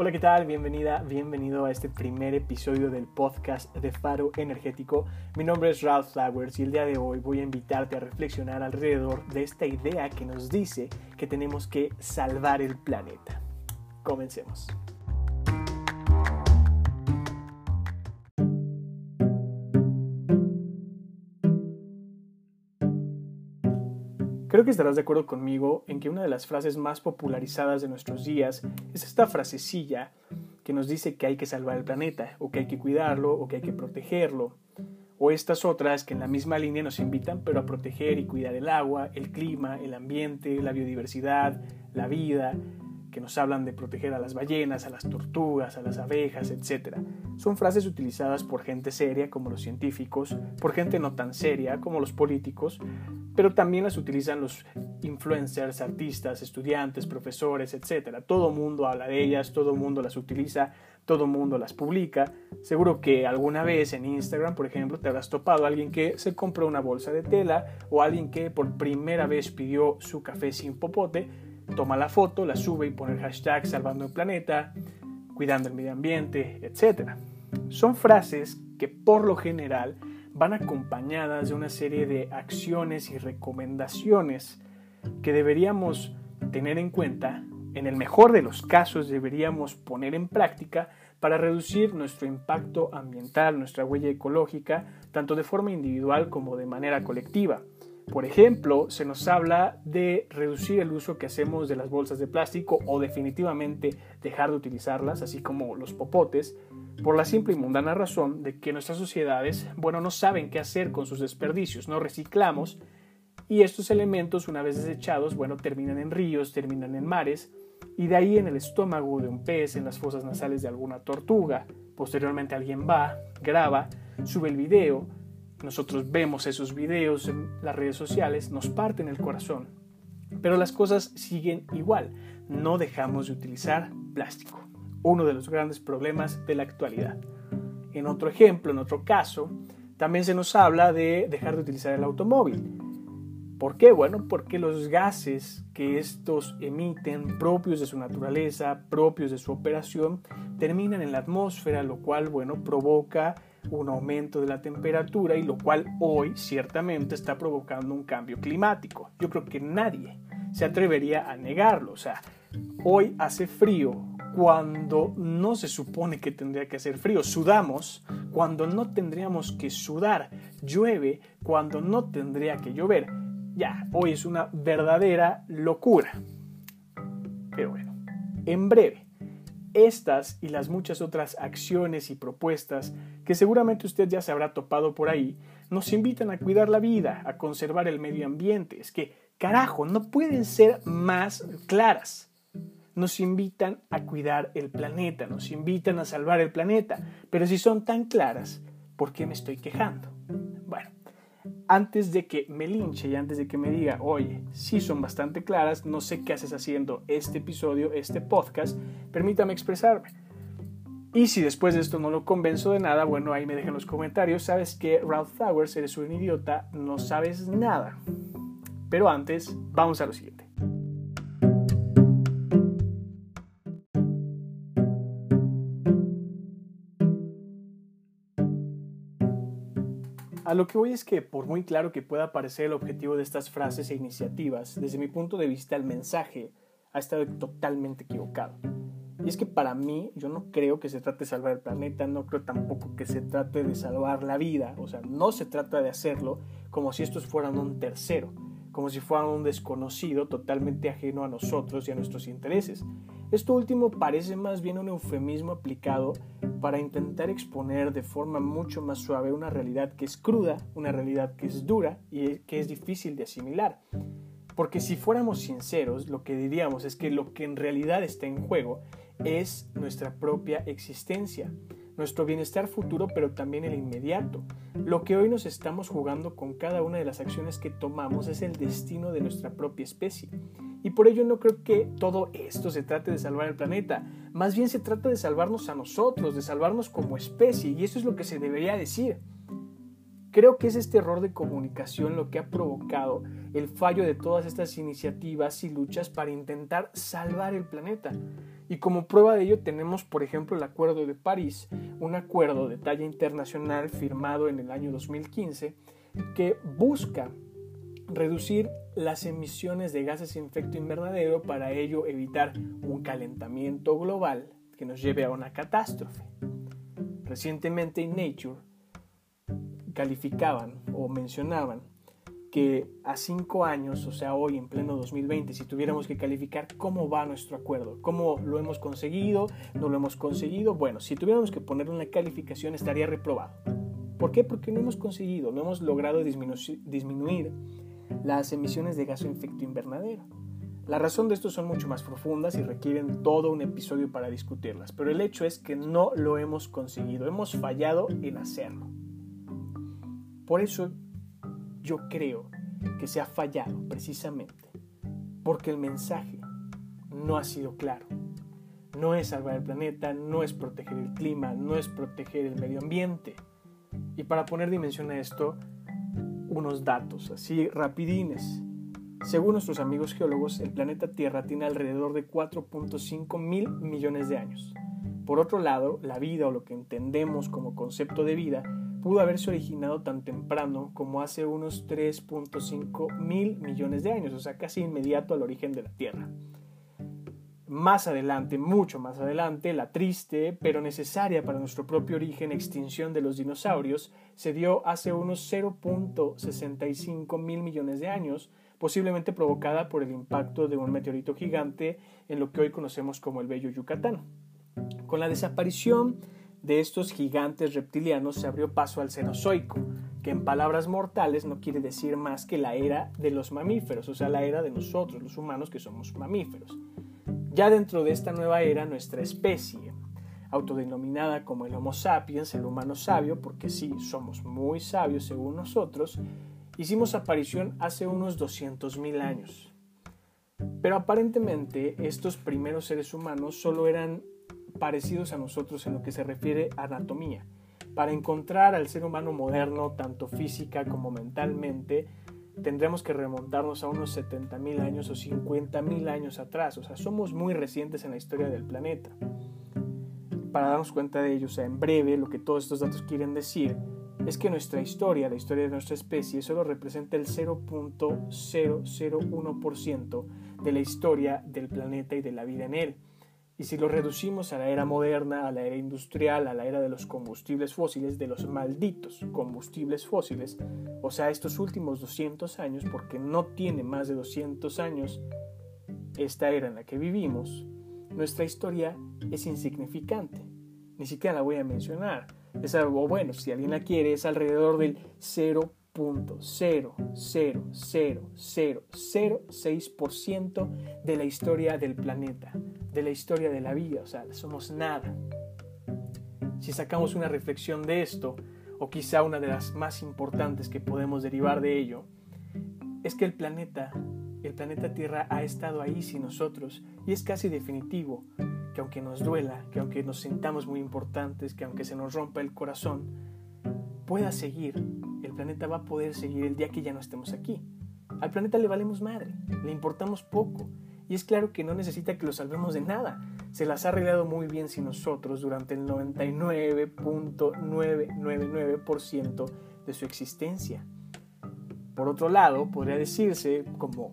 Hola, ¿qué tal? Bienvenida, bienvenido a este primer episodio del podcast de Faro Energético. Mi nombre es Ralph Flowers y el día de hoy voy a invitarte a reflexionar alrededor de esta idea que nos dice que tenemos que salvar el planeta. Comencemos. Creo que estarás de acuerdo conmigo en que una de las frases más popularizadas de nuestros días es esta frasecilla que nos dice que hay que salvar el planeta, o que hay que cuidarlo, o que hay que protegerlo, o estas otras que en la misma línea nos invitan pero a proteger y cuidar el agua, el clima, el ambiente, la biodiversidad, la vida, que nos hablan de proteger a las ballenas, a las tortugas, a las abejas, etc. Son frases utilizadas por gente seria como los científicos, por gente no tan seria como los políticos, pero también las utilizan los influencers, artistas, estudiantes, profesores, etc. Todo mundo habla de ellas, todo mundo las utiliza, todo mundo las publica. Seguro que alguna vez en Instagram, por ejemplo, te habrás topado a alguien que se compró una bolsa de tela o alguien que por primera vez pidió su café sin popote toma la foto, la sube y pone el hashtag salvando el planeta, cuidando el medio ambiente, etc. Son frases que por lo general van acompañadas de una serie de acciones y recomendaciones que deberíamos tener en cuenta, en el mejor de los casos deberíamos poner en práctica para reducir nuestro impacto ambiental, nuestra huella ecológica, tanto de forma individual como de manera colectiva. Por ejemplo, se nos habla de reducir el uso que hacemos de las bolsas de plástico o definitivamente dejar de utilizarlas, así como los popotes, por la simple y mundana razón de que nuestras sociedades, bueno, no saben qué hacer con sus desperdicios, no reciclamos y estos elementos, una vez desechados, bueno, terminan en ríos, terminan en mares y de ahí en el estómago de un pez, en las fosas nasales de alguna tortuga. Posteriormente alguien va, graba, sube el video, nosotros vemos esos videos en las redes sociales, nos parten el corazón. Pero las cosas siguen igual. No dejamos de utilizar plástico. Uno de los grandes problemas de la actualidad. En otro ejemplo, en otro caso, también se nos habla de dejar de utilizar el automóvil. ¿Por qué? Bueno, porque los gases que estos emiten, propios de su naturaleza, propios de su operación, terminan en la atmósfera, lo cual, bueno, provoca un aumento de la temperatura y lo cual hoy ciertamente está provocando un cambio climático. Yo creo que nadie se atrevería a negarlo. O sea, hoy hace frío cuando no se supone que tendría que hacer frío. Sudamos cuando no tendríamos que sudar. Llueve cuando no tendría que llover. Ya, hoy es una verdadera locura. Pero bueno, en breve estas y las muchas otras acciones y propuestas que seguramente usted ya se habrá topado por ahí, nos invitan a cuidar la vida, a conservar el medio ambiente. Es que, carajo, no pueden ser más claras. Nos invitan a cuidar el planeta, nos invitan a salvar el planeta. Pero si son tan claras, ¿por qué me estoy quejando? Antes de que me linche y antes de que me diga, oye, sí son bastante claras, no sé qué haces haciendo este episodio, este podcast, permítame expresarme. Y si después de esto no lo convenzo de nada, bueno, ahí me dejen los comentarios. Sabes que Ralph Flowers, eres un idiota, no sabes nada. Pero antes, vamos a lo siguiente. A lo que voy es que, por muy claro que pueda parecer el objetivo de estas frases e iniciativas, desde mi punto de vista el mensaje ha estado totalmente equivocado. Y es que para mí yo no creo que se trate de salvar el planeta, no creo tampoco que se trate de salvar la vida, o sea, no se trata de hacerlo como si estos fueran un tercero, como si fueran un desconocido totalmente ajeno a nosotros y a nuestros intereses. Esto último parece más bien un eufemismo aplicado para intentar exponer de forma mucho más suave una realidad que es cruda, una realidad que es dura y que es difícil de asimilar. Porque si fuéramos sinceros, lo que diríamos es que lo que en realidad está en juego es nuestra propia existencia, nuestro bienestar futuro, pero también el inmediato. Lo que hoy nos estamos jugando con cada una de las acciones que tomamos es el destino de nuestra propia especie. Y por ello no creo que todo esto se trate de salvar el planeta. Más bien se trata de salvarnos a nosotros, de salvarnos como especie. Y eso es lo que se debería decir. Creo que es este error de comunicación lo que ha provocado el fallo de todas estas iniciativas y luchas para intentar salvar el planeta. Y como prueba de ello tenemos, por ejemplo, el Acuerdo de París, un acuerdo de talla internacional firmado en el año 2015 que busca reducir las emisiones de gases de efecto invernadero para ello evitar un calentamiento global que nos lleve a una catástrofe. Recientemente en Nature calificaban o mencionaban que a cinco años, o sea, hoy en pleno 2020, si tuviéramos que calificar cómo va nuestro acuerdo, cómo lo hemos conseguido, no lo hemos conseguido, bueno, si tuviéramos que poner una calificación estaría reprobado. ¿Por qué? Porque no hemos conseguido, no hemos logrado disminuir las emisiones de gas de efecto invernadero. La razón de esto son mucho más profundas y requieren todo un episodio para discutirlas, pero el hecho es que no lo hemos conseguido, hemos fallado en hacerlo. Por eso yo creo que se ha fallado precisamente, porque el mensaje no ha sido claro. No es salvar el planeta, no es proteger el clima, no es proteger el medio ambiente. Y para poner dimensión a esto, unos datos así rapidines. Según nuestros amigos geólogos, el planeta Tierra tiene alrededor de 4.5 mil millones de años. Por otro lado, la vida o lo que entendemos como concepto de vida pudo haberse originado tan temprano como hace unos 3.5 mil millones de años, o sea, casi inmediato al origen de la Tierra. Más adelante, mucho más adelante, la triste, pero necesaria para nuestro propio origen extinción de los dinosaurios se dio hace unos 0.65 mil millones de años, posiblemente provocada por el impacto de un meteorito gigante en lo que hoy conocemos como el Bello Yucatán. Con la desaparición de estos gigantes reptilianos se abrió paso al Cenozoico, que en palabras mortales no quiere decir más que la era de los mamíferos, o sea, la era de nosotros, los humanos que somos mamíferos. Ya dentro de esta nueva era, nuestra especie, autodenominada como el Homo sapiens, el humano sabio, porque sí, somos muy sabios según nosotros, hicimos aparición hace unos 200.000 años. Pero aparentemente estos primeros seres humanos solo eran parecidos a nosotros en lo que se refiere a anatomía. Para encontrar al ser humano moderno, tanto física como mentalmente, tendremos que remontarnos a unos 70.000 años o 50.000 años atrás. O sea, somos muy recientes en la historia del planeta. Para darnos cuenta de ello, o sea, en breve, lo que todos estos datos quieren decir es que nuestra historia, la historia de nuestra especie, solo representa el 0.001% de la historia del planeta y de la vida en él. Y si lo reducimos a la era moderna, a la era industrial, a la era de los combustibles fósiles, de los malditos combustibles fósiles, o sea, estos últimos 200 años, porque no tiene más de 200 años esta era en la que vivimos, nuestra historia es insignificante. Ni siquiera la voy a mencionar. Es algo bueno, si alguien la quiere, es alrededor del 0.00006% de la historia del planeta de la historia de la vida, o sea, somos nada. Si sacamos una reflexión de esto, o quizá una de las más importantes que podemos derivar de ello, es que el planeta, el planeta Tierra ha estado ahí sin nosotros y es casi definitivo que aunque nos duela, que aunque nos sintamos muy importantes, que aunque se nos rompa el corazón, pueda seguir, el planeta va a poder seguir el día que ya no estemos aquí. Al planeta le valemos madre, le importamos poco y es claro que no necesita que lo salvemos de nada. Se las ha arreglado muy bien sin nosotros durante el 99.999% de su existencia. Por otro lado, podría decirse, como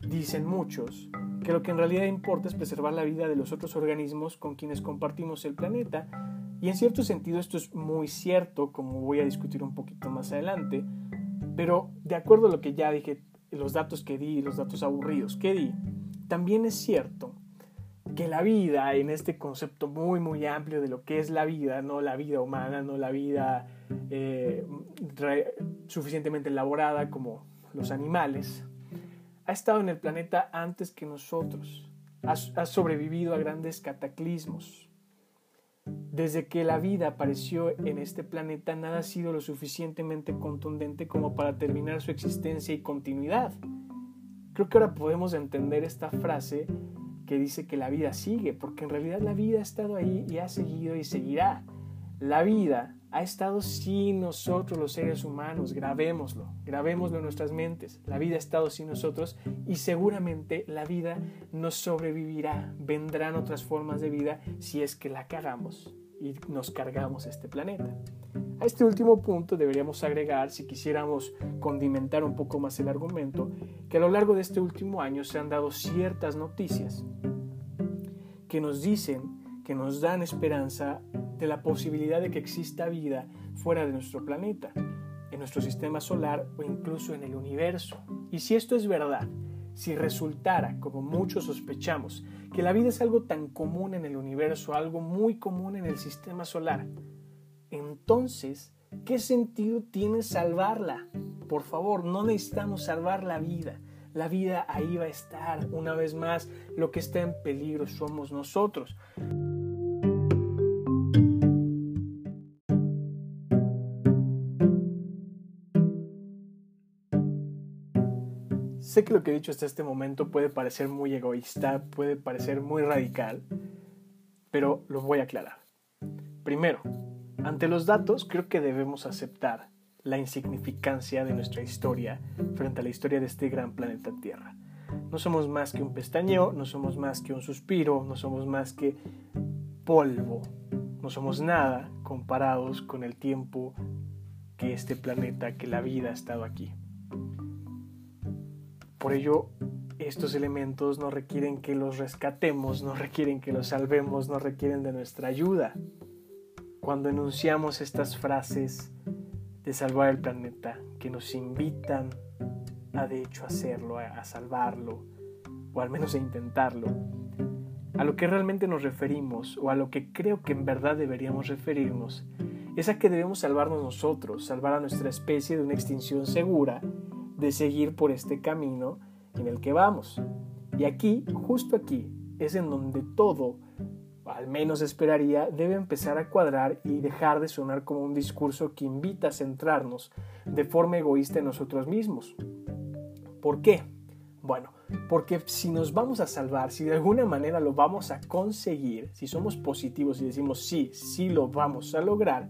dicen muchos, que lo que en realidad importa es preservar la vida de los otros organismos con quienes compartimos el planeta. Y en cierto sentido esto es muy cierto, como voy a discutir un poquito más adelante, pero de acuerdo a lo que ya dije, los datos que di, los datos aburridos que di, también es cierto que la vida, en este concepto muy, muy amplio de lo que es la vida, no la vida humana, no la vida eh, suficientemente elaborada como los animales, ha estado en el planeta antes que nosotros, ha, ha sobrevivido a grandes cataclismos. Desde que la vida apareció en este planeta, nada ha sido lo suficientemente contundente como para terminar su existencia y continuidad. Creo que ahora podemos entender esta frase que dice que la vida sigue, porque en realidad la vida ha estado ahí y ha seguido y seguirá. La vida ha estado sin nosotros los seres humanos, grabémoslo, grabémoslo en nuestras mentes. La vida ha estado sin nosotros y seguramente la vida nos sobrevivirá. Vendrán otras formas de vida si es que la cagamos y nos cargamos este planeta. A este último punto deberíamos agregar, si quisiéramos condimentar un poco más el argumento, que a lo largo de este último año se han dado ciertas noticias que nos dicen, que nos dan esperanza de la posibilidad de que exista vida fuera de nuestro planeta, en nuestro sistema solar o incluso en el universo. Y si esto es verdad, si resultara, como muchos sospechamos, que la vida es algo tan común en el universo, algo muy común en el sistema solar, entonces, ¿qué sentido tiene salvarla? Por favor, no necesitamos salvar la vida. La vida ahí va a estar. Una vez más, lo que está en peligro somos nosotros. Que lo que he dicho hasta este momento puede parecer muy egoísta, puede parecer muy radical, pero lo voy a aclarar. Primero, ante los datos creo que debemos aceptar la insignificancia de nuestra historia frente a la historia de este gran planeta Tierra. No somos más que un pestañeo, no somos más que un suspiro, no somos más que polvo, no somos nada comparados con el tiempo que este planeta, que la vida ha estado aquí. Por ello, estos elementos no requieren que los rescatemos, no requieren que los salvemos, no requieren de nuestra ayuda. Cuando enunciamos estas frases de salvar el planeta, que nos invitan a de hecho hacerlo, a salvarlo, o al menos a intentarlo, a lo que realmente nos referimos, o a lo que creo que en verdad deberíamos referirnos, es a que debemos salvarnos nosotros, salvar a nuestra especie de una extinción segura de seguir por este camino en el que vamos. Y aquí, justo aquí, es en donde todo, al menos esperaría, debe empezar a cuadrar y dejar de sonar como un discurso que invita a centrarnos de forma egoísta en nosotros mismos. ¿Por qué? Bueno, porque si nos vamos a salvar, si de alguna manera lo vamos a conseguir, si somos positivos y decimos sí, sí lo vamos a lograr,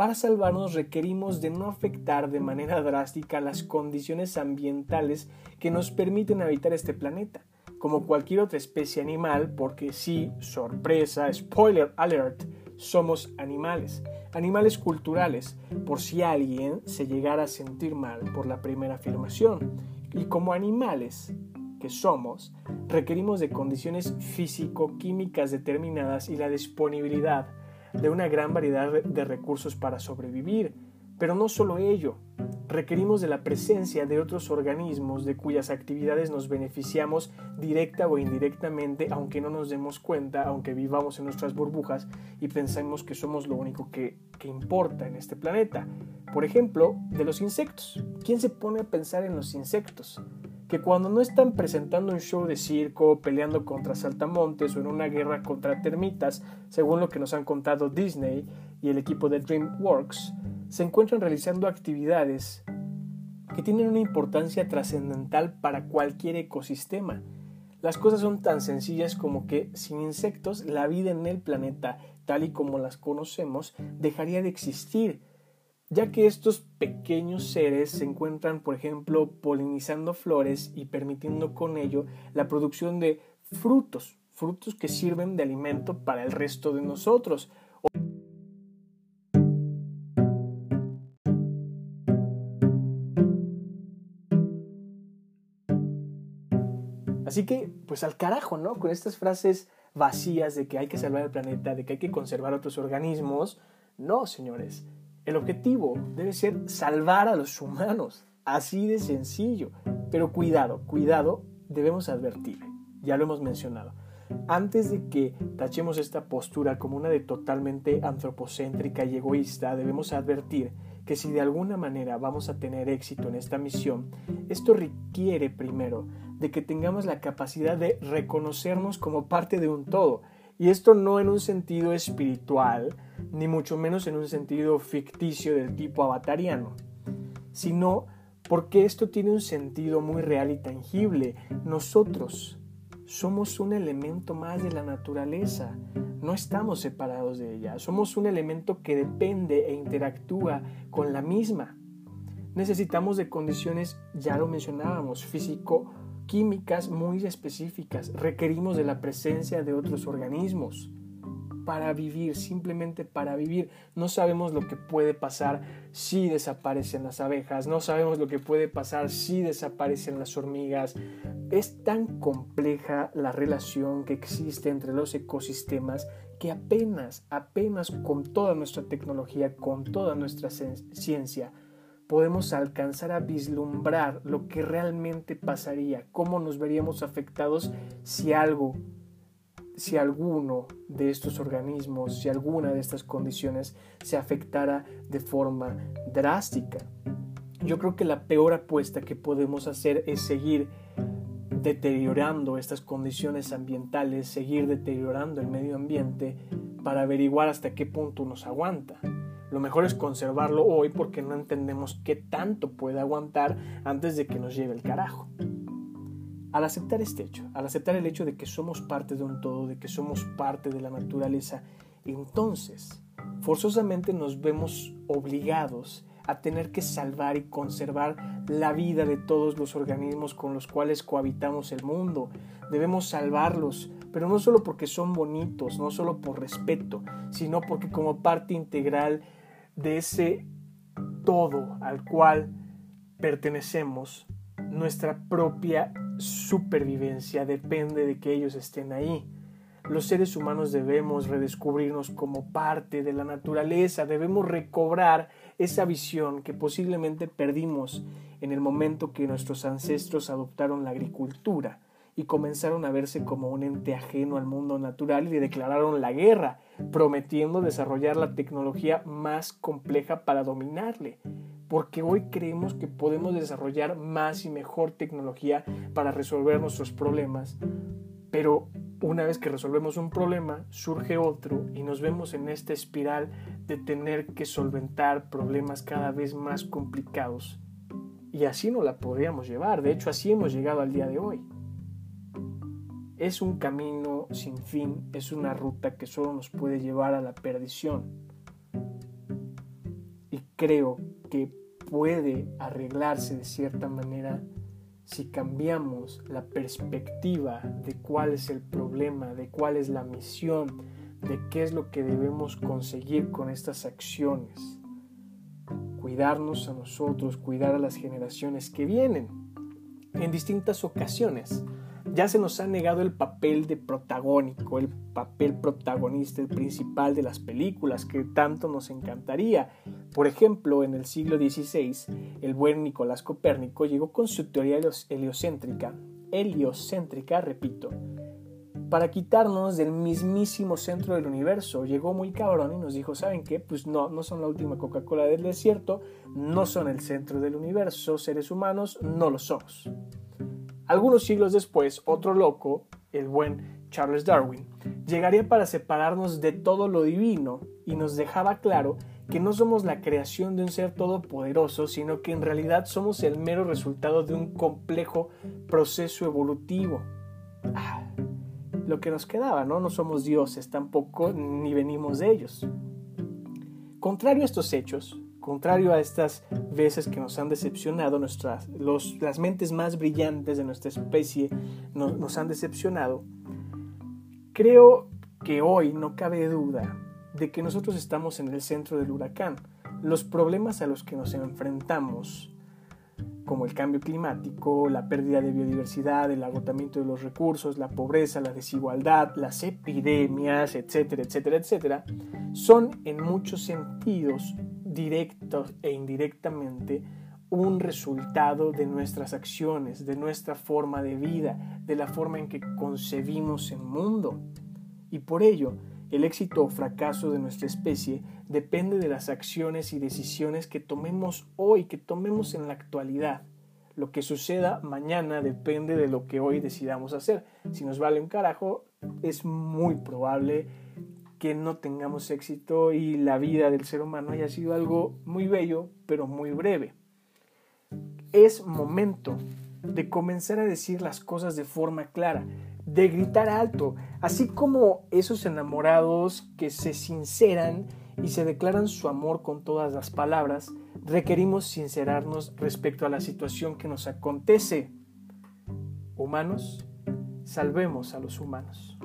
para salvarnos requerimos de no afectar de manera drástica las condiciones ambientales que nos permiten habitar este planeta, como cualquier otra especie animal, porque sí, sorpresa, spoiler alert, somos animales, animales culturales, por si alguien se llegara a sentir mal por la primera afirmación. Y como animales que somos, requerimos de condiciones físico-químicas determinadas y la disponibilidad de una gran variedad de recursos para sobrevivir. Pero no solo ello, requerimos de la presencia de otros organismos de cuyas actividades nos beneficiamos directa o indirectamente, aunque no nos demos cuenta, aunque vivamos en nuestras burbujas y pensemos que somos lo único que, que importa en este planeta. Por ejemplo, de los insectos. ¿Quién se pone a pensar en los insectos? Que cuando no están presentando un show de circo, peleando contra saltamontes o en una guerra contra termitas, según lo que nos han contado Disney y el equipo de DreamWorks, se encuentran realizando actividades que tienen una importancia trascendental para cualquier ecosistema. Las cosas son tan sencillas como que sin insectos la vida en el planeta, tal y como las conocemos, dejaría de existir ya que estos pequeños seres se encuentran, por ejemplo, polinizando flores y permitiendo con ello la producción de frutos, frutos que sirven de alimento para el resto de nosotros. Así que, pues al carajo, ¿no? Con estas frases vacías de que hay que salvar el planeta, de que hay que conservar otros organismos. No, señores. El objetivo debe ser salvar a los humanos, así de sencillo. Pero cuidado, cuidado, debemos advertir, ya lo hemos mencionado. Antes de que tachemos esta postura como una de totalmente antropocéntrica y egoísta, debemos advertir que si de alguna manera vamos a tener éxito en esta misión, esto requiere primero de que tengamos la capacidad de reconocernos como parte de un todo y esto no en un sentido espiritual, ni mucho menos en un sentido ficticio del tipo avatariano, sino porque esto tiene un sentido muy real y tangible. Nosotros somos un elemento más de la naturaleza, no estamos separados de ella, somos un elemento que depende e interactúa con la misma. Necesitamos de condiciones, ya lo mencionábamos, físico-químicas muy específicas, requerimos de la presencia de otros organismos para vivir, simplemente para vivir. No sabemos lo que puede pasar si desaparecen las abejas, no sabemos lo que puede pasar si desaparecen las hormigas. Es tan compleja la relación que existe entre los ecosistemas que apenas, apenas con toda nuestra tecnología, con toda nuestra ciencia, podemos alcanzar a vislumbrar lo que realmente pasaría, cómo nos veríamos afectados si algo si alguno de estos organismos, si alguna de estas condiciones se afectara de forma drástica. Yo creo que la peor apuesta que podemos hacer es seguir deteriorando estas condiciones ambientales, seguir deteriorando el medio ambiente para averiguar hasta qué punto nos aguanta. Lo mejor es conservarlo hoy porque no entendemos qué tanto puede aguantar antes de que nos lleve el carajo. Al aceptar este hecho, al aceptar el hecho de que somos parte de un todo, de que somos parte de la naturaleza, entonces forzosamente nos vemos obligados a tener que salvar y conservar la vida de todos los organismos con los cuales cohabitamos el mundo. Debemos salvarlos, pero no solo porque son bonitos, no solo por respeto, sino porque como parte integral de ese todo al cual pertenecemos, nuestra propia supervivencia depende de que ellos estén ahí. Los seres humanos debemos redescubrirnos como parte de la naturaleza, debemos recobrar esa visión que posiblemente perdimos en el momento que nuestros ancestros adoptaron la agricultura y comenzaron a verse como un ente ajeno al mundo natural y declararon la guerra, prometiendo desarrollar la tecnología más compleja para dominarle porque hoy creemos que podemos desarrollar más y mejor tecnología para resolver nuestros problemas, pero una vez que resolvemos un problema, surge otro y nos vemos en esta espiral de tener que solventar problemas cada vez más complicados. Y así no la podríamos llevar, de hecho así hemos llegado al día de hoy. Es un camino sin fin, es una ruta que solo nos puede llevar a la perdición. Y creo que puede arreglarse de cierta manera si cambiamos la perspectiva de cuál es el problema, de cuál es la misión, de qué es lo que debemos conseguir con estas acciones. Cuidarnos a nosotros, cuidar a las generaciones que vienen. En distintas ocasiones ya se nos ha negado el papel de protagónico, el papel protagonista, el principal de las películas que tanto nos encantaría. Por ejemplo, en el siglo XVI, el buen Nicolás Copérnico llegó con su teoría heliocéntrica, heliocéntrica, repito, para quitarnos del mismísimo centro del universo. Llegó muy cabrón y nos dijo, ¿saben qué? Pues no, no son la última Coca-Cola del desierto, no son el centro del universo, seres humanos, no lo somos. Algunos siglos después, otro loco, el buen Charles Darwin, llegaría para separarnos de todo lo divino y nos dejaba claro que no somos la creación de un ser todopoderoso, sino que en realidad somos el mero resultado de un complejo proceso evolutivo. Ah, lo que nos quedaba, ¿no? No somos dioses tampoco, ni venimos de ellos. Contrario a estos hechos, Contrario a estas veces que nos han decepcionado, nuestras, las mentes más brillantes de nuestra especie nos han decepcionado, creo que hoy no cabe duda de que nosotros estamos en el centro del huracán. Los problemas a los que nos enfrentamos, como el cambio climático, la pérdida de biodiversidad, el agotamiento de los recursos, la pobreza, la desigualdad, las epidemias, etcétera, etcétera, etcétera, son en muchos sentidos directo e indirectamente un resultado de nuestras acciones, de nuestra forma de vida, de la forma en que concebimos el mundo. Y por ello, el éxito o fracaso de nuestra especie depende de las acciones y decisiones que tomemos hoy, que tomemos en la actualidad. Lo que suceda mañana depende de lo que hoy decidamos hacer. Si nos vale un carajo, es muy probable que no tengamos éxito y la vida del ser humano haya sido algo muy bello, pero muy breve. Es momento de comenzar a decir las cosas de forma clara, de gritar alto, así como esos enamorados que se sinceran y se declaran su amor con todas las palabras, requerimos sincerarnos respecto a la situación que nos acontece. Humanos, salvemos a los humanos.